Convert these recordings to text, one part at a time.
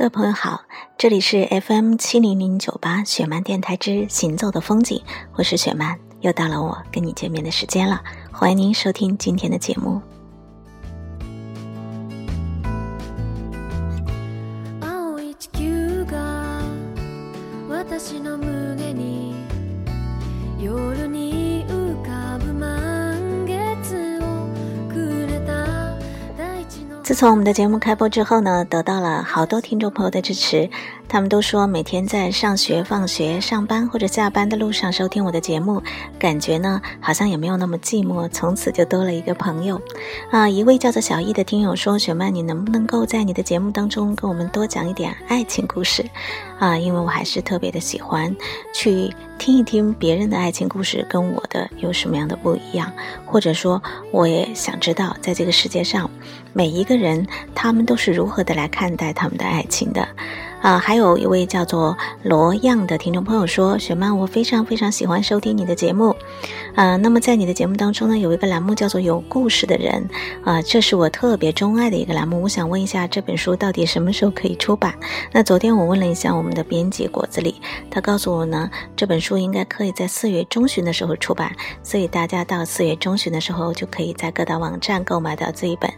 各位朋友好，这里是 FM 七零零九八雪漫电台之行走的风景，我是雪漫，又到了我跟你见面的时间了，欢迎您收听今天的节目。从我们的节目开播之后呢，得到了好多听众朋友的支持。他们都说，每天在上学、放学、上班或者下班的路上收听我的节目，感觉呢好像也没有那么寂寞，从此就多了一个朋友。啊，一位叫做小易的听友说：“雪曼，你能不能够在你的节目当中跟我们多讲一点爱情故事？啊，因为我还是特别的喜欢去听一听别人的爱情故事，跟我的有什么样的不一样，或者说，我也想知道，在这个世界上，每一个人他们都是如何的来看待他们的爱情的。”啊，还有一位叫做罗样的听众朋友说：“雪曼，我非常非常喜欢收听你的节目，啊，那么在你的节目当中呢，有一个栏目叫做有故事的人，啊，这是我特别钟爱的一个栏目。我想问一下，这本书到底什么时候可以出版？那昨天我问了一下我们的编辑果子狸，他告诉我呢，这本书应该可以在四月中旬的时候出版，所以大家到四月中旬的时候就可以在各大网站购买到这一本《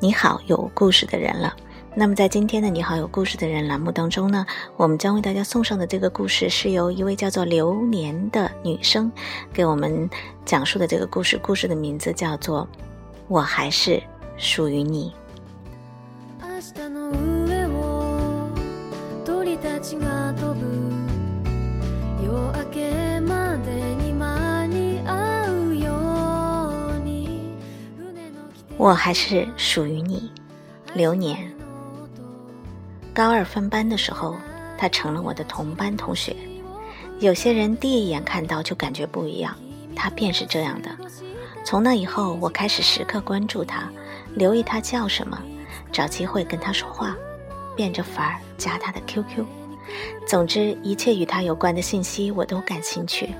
你好，有故事的人》了。”那么，在今天的“你好，有故事的人”栏目当中呢，我们将为大家送上的这个故事，是由一位叫做流年的女生给我们讲述的这个故事。故事的名字叫做《我还是属于你》。我还是属于你，流年。高二分班的时候，他成了我的同班同学。有些人第一眼看到就感觉不一样，他便是这样的。从那以后，我开始时刻关注他，留意他叫什么，找机会跟他说话，变着法儿加他的 QQ。总之，一切与他有关的信息我都感兴趣。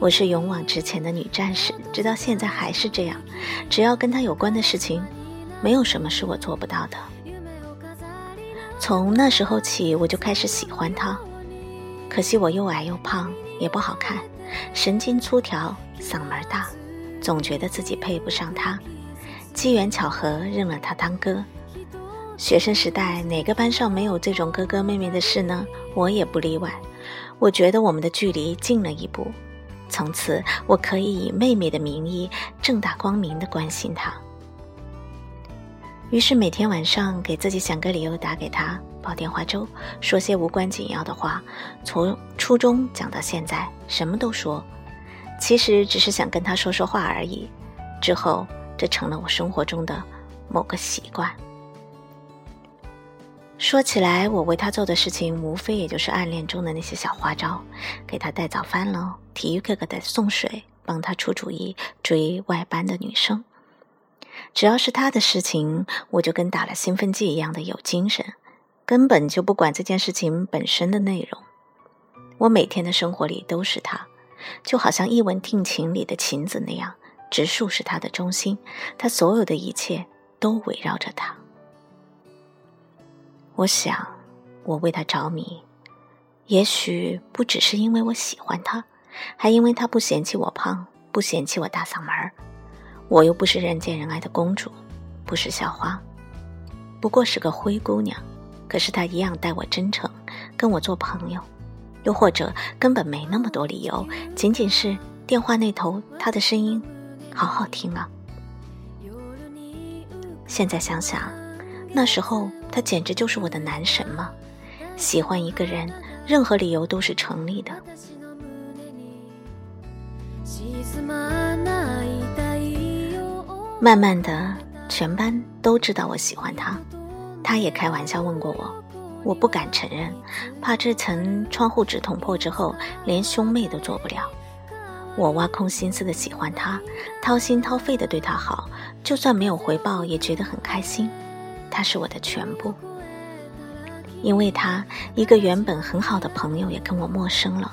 我是勇往直前的女战士，直到现在还是这样。只要跟他有关的事情，没有什么是我做不到的。从那时候起，我就开始喜欢他。可惜我又矮又胖，也不好看，神经粗条，嗓门大，总觉得自己配不上他。机缘巧合，认了他当哥。学生时代，哪个班上没有这种哥哥妹妹的事呢？我也不例外。我觉得我们的距离近了一步，从此我可以以妹妹的名义，正大光明地关心他。于是每天晚上给自己想个理由打给他，煲电话粥，说些无关紧要的话。从初中讲到现在，什么都说，其实只是想跟他说说话而已。之后，这成了我生活中的某个习惯。说起来，我为他做的事情，无非也就是暗恋中的那些小花招：给他带早饭喽，体育课给他送水，帮他出主意，追外班的女生。只要是他的事情，我就跟打了兴奋剂一样的有精神，根本就不管这件事情本身的内容。我每天的生活里都是他，就好像一文定情里的晴子那样，植树是他的中心，他所有的一切都围绕着他。我想，我为他着迷，也许不只是因为我喜欢他，还因为他不嫌弃我胖，不嫌弃我大嗓门儿。我又不是人见人爱的公主，不是校花，不过是个灰姑娘。可是她一样待我真诚，跟我做朋友。又或者根本没那么多理由，仅仅是电话那头她的声音好好听啊。现在想想，那时候他简直就是我的男神嘛！喜欢一个人，任何理由都是成立的。慢慢的，全班都知道我喜欢他，他也开玩笑问过我，我不敢承认，怕这层窗户纸捅破之后，连兄妹都做不了。我挖空心思的喜欢他，掏心掏肺的对他好，就算没有回报，也觉得很开心。他是我的全部，因为他一个原本很好的朋友也跟我陌生了。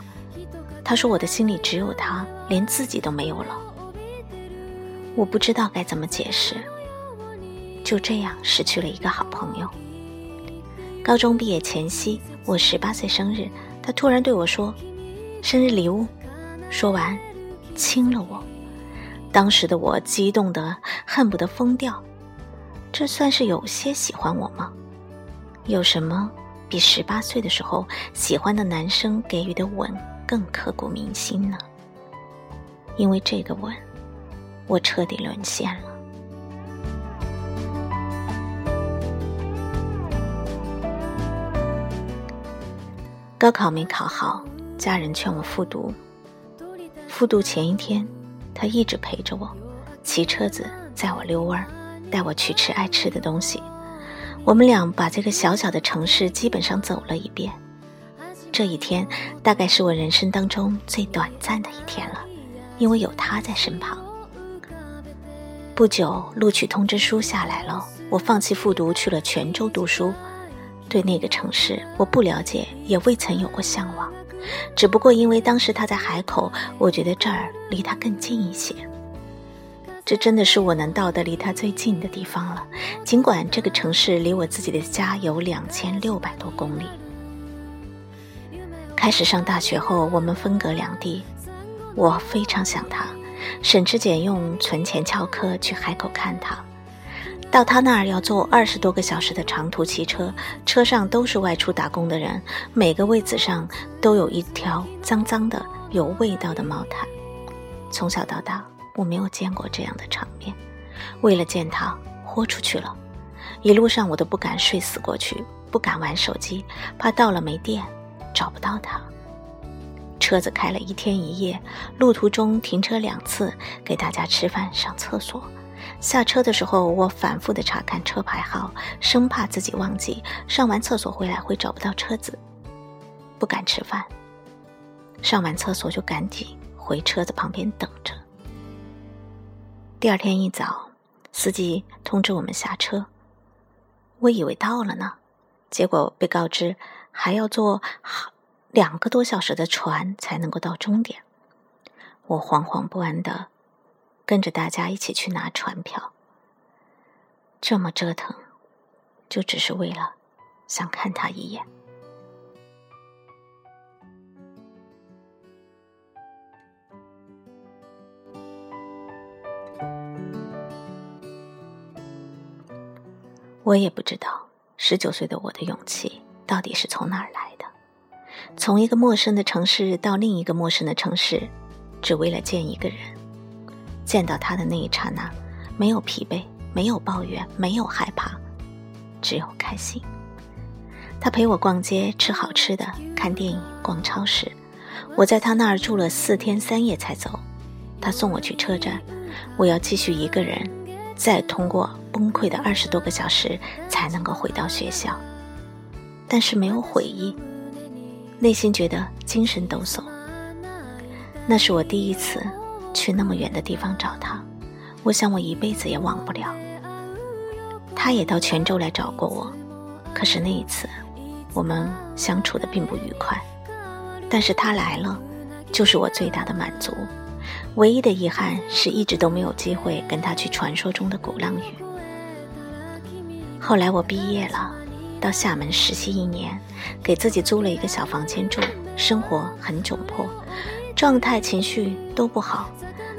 他说我的心里只有他，连自己都没有了。我不知道该怎么解释，就这样失去了一个好朋友。高中毕业前夕，我十八岁生日，他突然对我说：“生日礼物。”说完，亲了我。当时的我激动得恨不得疯掉。这算是有些喜欢我吗？有什么比十八岁的时候喜欢的男生给予的吻更刻骨铭心呢？因为这个吻，我彻底沦陷了。高考没考好，家人劝我复读。复读前一天，他一直陪着我，骑车子载我溜弯儿，带我去吃爱吃的东西。我们俩把这个小小的城市基本上走了一遍。这一天大概是我人生当中最短暂的一天了，因为有他在身旁。不久，录取通知书下来了，我放弃复读去了泉州读书。对那个城市，我不了解，也未曾有过向往，只不过因为当时他在海口，我觉得这儿离他更近一些。这真的是我能到的离他最近的地方了，尽管这个城市离我自己的家有两千六百多公里。开始上大学后，我们分隔两地，我非常想他，省吃俭用存钱翘课去海口看他。到他那儿要坐二十多个小时的长途汽车，车上都是外出打工的人，每个位子上都有一条脏脏的、有味道的毛毯。从小到大，我没有见过这样的场面。为了见他，豁出去了。一路上我都不敢睡死过去，不敢玩手机，怕到了没电，找不到他。车子开了一天一夜，路途中停车两次，给大家吃饭、上厕所。下车的时候，我反复的查看车牌号，生怕自己忘记。上完厕所回来会找不到车子，不敢吃饭。上完厕所就赶紧回车子旁边等着。第二天一早，司机通知我们下车，我以为到了呢，结果被告知还要坐两个多小时的船才能够到终点。我惶惶不安的。跟着大家一起去拿船票，这么折腾，就只是为了想看他一眼。我也不知道，十九岁的我的勇气到底是从哪儿来的？从一个陌生的城市到另一个陌生的城市，只为了见一个人。见到他的那一刹那，没有疲惫，没有抱怨，没有害怕，只有开心。他陪我逛街，吃好吃的，看电影，逛超市。我在他那儿住了四天三夜才走。他送我去车站，我要继续一个人，再通过崩溃的二十多个小时才能够回到学校。但是没有悔意，内心觉得精神抖擞。那是我第一次。去那么远的地方找他，我想我一辈子也忘不了。他也到泉州来找过我，可是那一次，我们相处的并不愉快。但是他来了，就是我最大的满足。唯一的遗憾是一直都没有机会跟他去传说中的鼓浪屿。后来我毕业了，到厦门实习一年，给自己租了一个小房间住，生活很窘迫。状态、情绪都不好。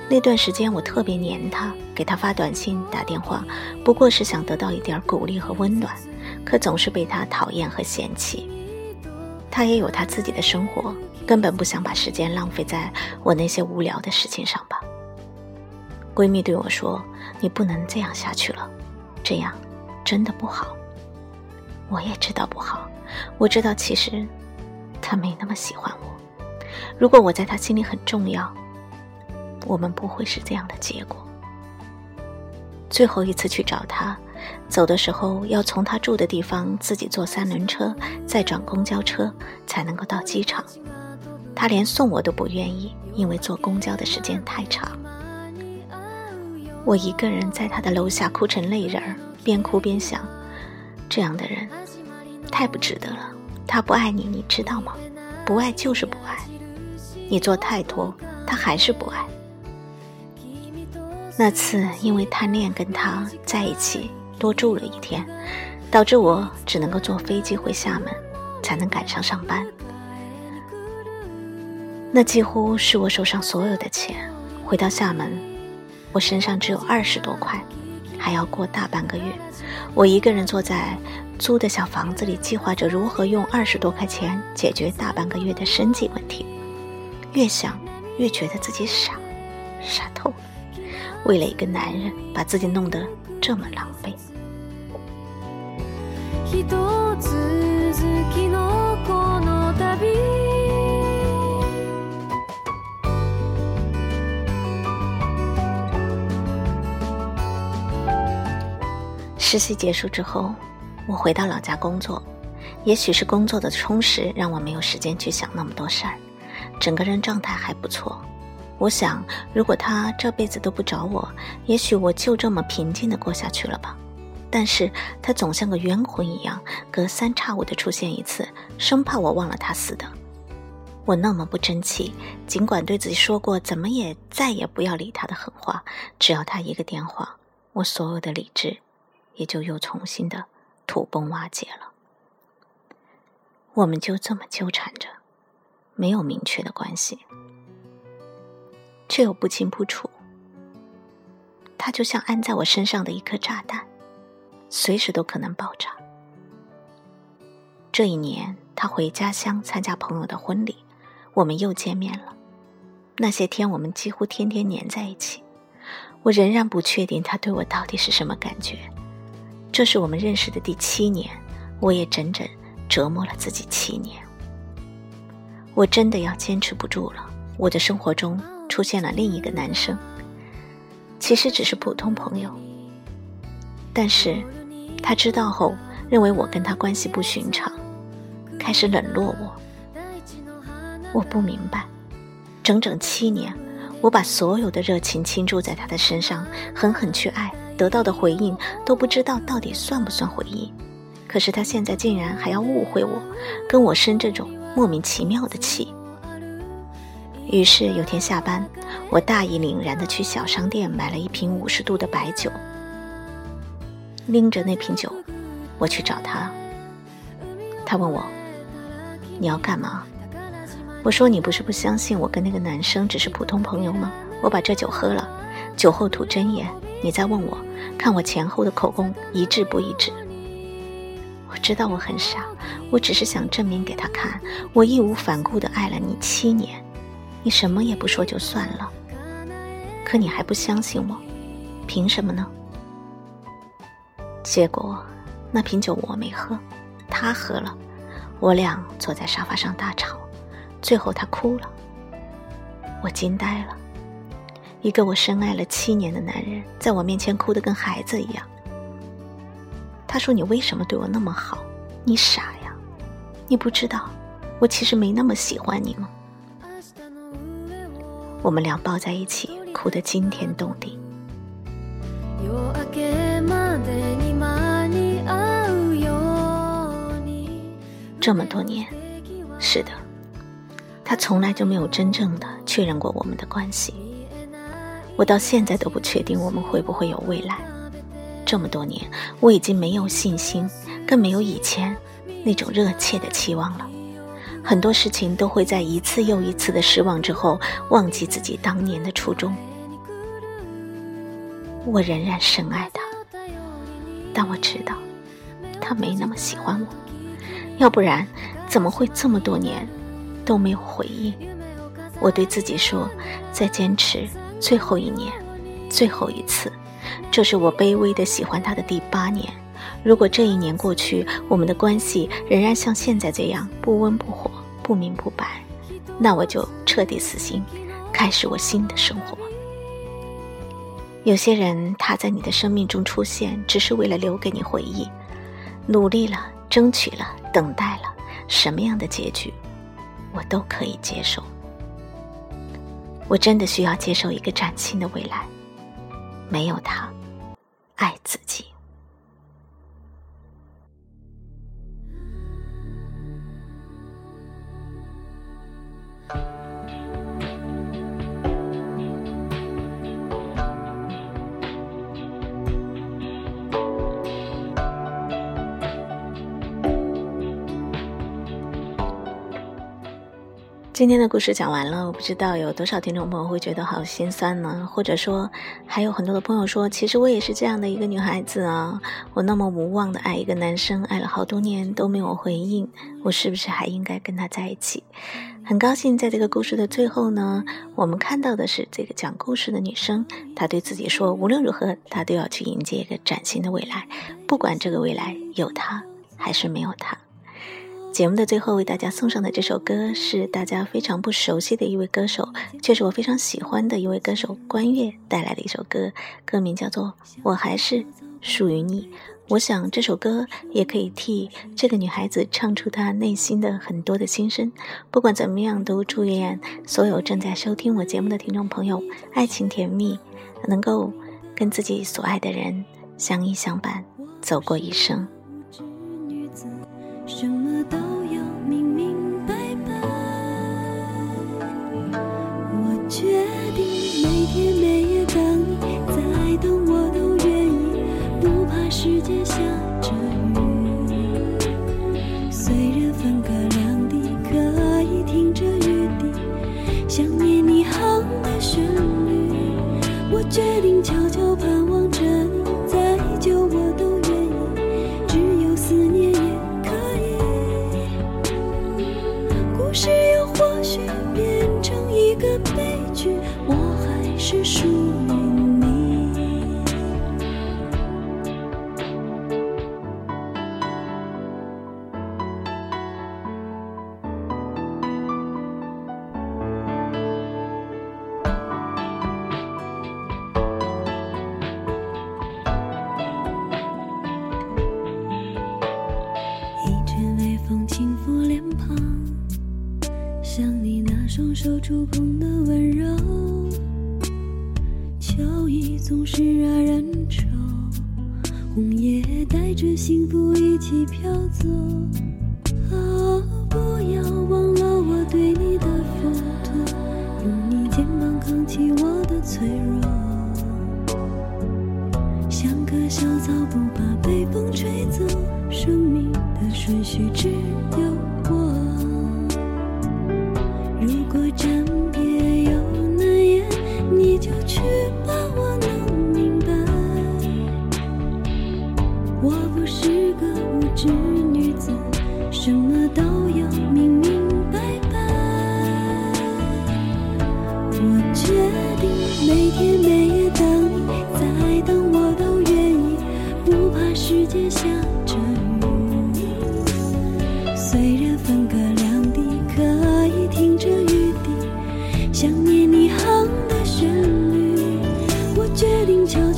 那段时间我特别黏他，给他发短信、打电话，不过是想得到一点鼓励和温暖，可总是被他讨厌和嫌弃。他也有他自己的生活，根本不想把时间浪费在我那些无聊的事情上吧。闺蜜对我说：“你不能这样下去了，这样真的不好。”我也知道不好，我知道其实他没那么喜欢我。如果我在他心里很重要，我们不会是这样的结果。最后一次去找他，走的时候要从他住的地方自己坐三轮车，再转公交车才能够到机场。他连送我都不愿意，因为坐公交的时间太长。我一个人在他的楼下哭成泪人儿，边哭边想：这样的人太不值得了。他不爱你，你知道吗？不爱就是不爱。你做太多，他还是不爱。那次因为贪恋跟他在一起多住了一天，导致我只能够坐飞机回厦门，才能赶上上班。那几乎是我手上所有的钱。回到厦门，我身上只有二十多块，还要过大半个月。我一个人坐在租的小房子里，计划着如何用二十多块钱解决大半个月的生计问题。越想越觉得自己傻，傻透了。为了一个男人，把自己弄得这么狼狈。实习结束之后，我回到老家工作。也许是工作的充实，让我没有时间去想那么多事儿，整个人状态还不错。我想，如果他这辈子都不找我，也许我就这么平静的过下去了吧。但是他总像个冤魂一样，隔三差五的出现一次，生怕我忘了他似的。我那么不争气，尽管对自己说过怎么也再也不要理他的狠话，只要他一个电话，我所有的理智。也就又重新的土崩瓦解了。我们就这么纠缠着，没有明确的关系，却又不清不楚。他就像安在我身上的一颗炸弹，随时都可能爆炸。这一年，他回家乡参加朋友的婚礼，我们又见面了。那些天，我们几乎天天黏在一起。我仍然不确定他对我到底是什么感觉。这是我们认识的第七年，我也整整折磨了自己七年。我真的要坚持不住了。我的生活中出现了另一个男生，其实只是普通朋友，但是他知道后，认为我跟他关系不寻常，开始冷落我。我不明白，整整七年，我把所有的热情倾注在他的身上，狠狠去爱。得到的回应都不知道到底算不算回应，可是他现在竟然还要误会我，跟我生这种莫名其妙的气。于是有天下班，我大义凛然的去小商店买了一瓶五十度的白酒，拎着那瓶酒，我去找他。他问我：“你要干嘛？”我说：“你不是不相信我跟那个男生只是普通朋友吗？我把这酒喝了，酒后吐真言。”你在问我，看我前后的口供一致不一致？我知道我很傻，我只是想证明给他看，我义无反顾的爱了你七年，你什么也不说就算了。可你还不相信我，凭什么呢？结果那瓶酒我没喝，他喝了，我俩坐在沙发上大吵，最后他哭了，我惊呆了。一个我深爱了七年的男人，在我面前哭得跟孩子一样。他说：“你为什么对我那么好？你傻呀！你不知道，我其实没那么喜欢你吗？”我们俩抱在一起，哭得惊天动地。这么多年，是的，他从来就没有真正的确认过我们的关系。我到现在都不确定我们会不会有未来。这么多年，我已经没有信心，更没有以前那种热切的期望了。很多事情都会在一次又一次的失望之后，忘记自己当年的初衷。我仍然深爱他，但我知道他没那么喜欢我。要不然，怎么会这么多年都没有回应？我对自己说：再坚持。最后一年，最后一次，这是我卑微的喜欢他的第八年。如果这一年过去，我们的关系仍然像现在这样不温不火、不明不白，那我就彻底死心，开始我新的生活。有些人他在你的生命中出现，只是为了留给你回忆。努力了，争取了，等待了，什么样的结局，我都可以接受。我真的需要接受一个崭新的未来，没有他，爱自己。今天的故事讲完了，我不知道有多少听众朋友会觉得好心酸呢？或者说，还有很多的朋友说，其实我也是这样的一个女孩子啊，我那么无望的爱一个男生，爱了好多年都没有回应，我是不是还应该跟他在一起？很高兴在这个故事的最后呢，我们看到的是这个讲故事的女生，她对自己说，无论如何，她都要去迎接一个崭新的未来，不管这个未来有他还是没有他。节目的最后为大家送上的这首歌是大家非常不熟悉的一位歌手，却是我非常喜欢的一位歌手关悦带来的一首歌，歌名叫做《我还是属于你》。我想这首歌也可以替这个女孩子唱出她内心的很多的心声。不管怎么样，都祝愿所有正在收听我节目的听众朋友爱情甜蜜，能够跟自己所爱的人相依相伴，走过一生。什么都的顺序只有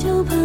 就怕。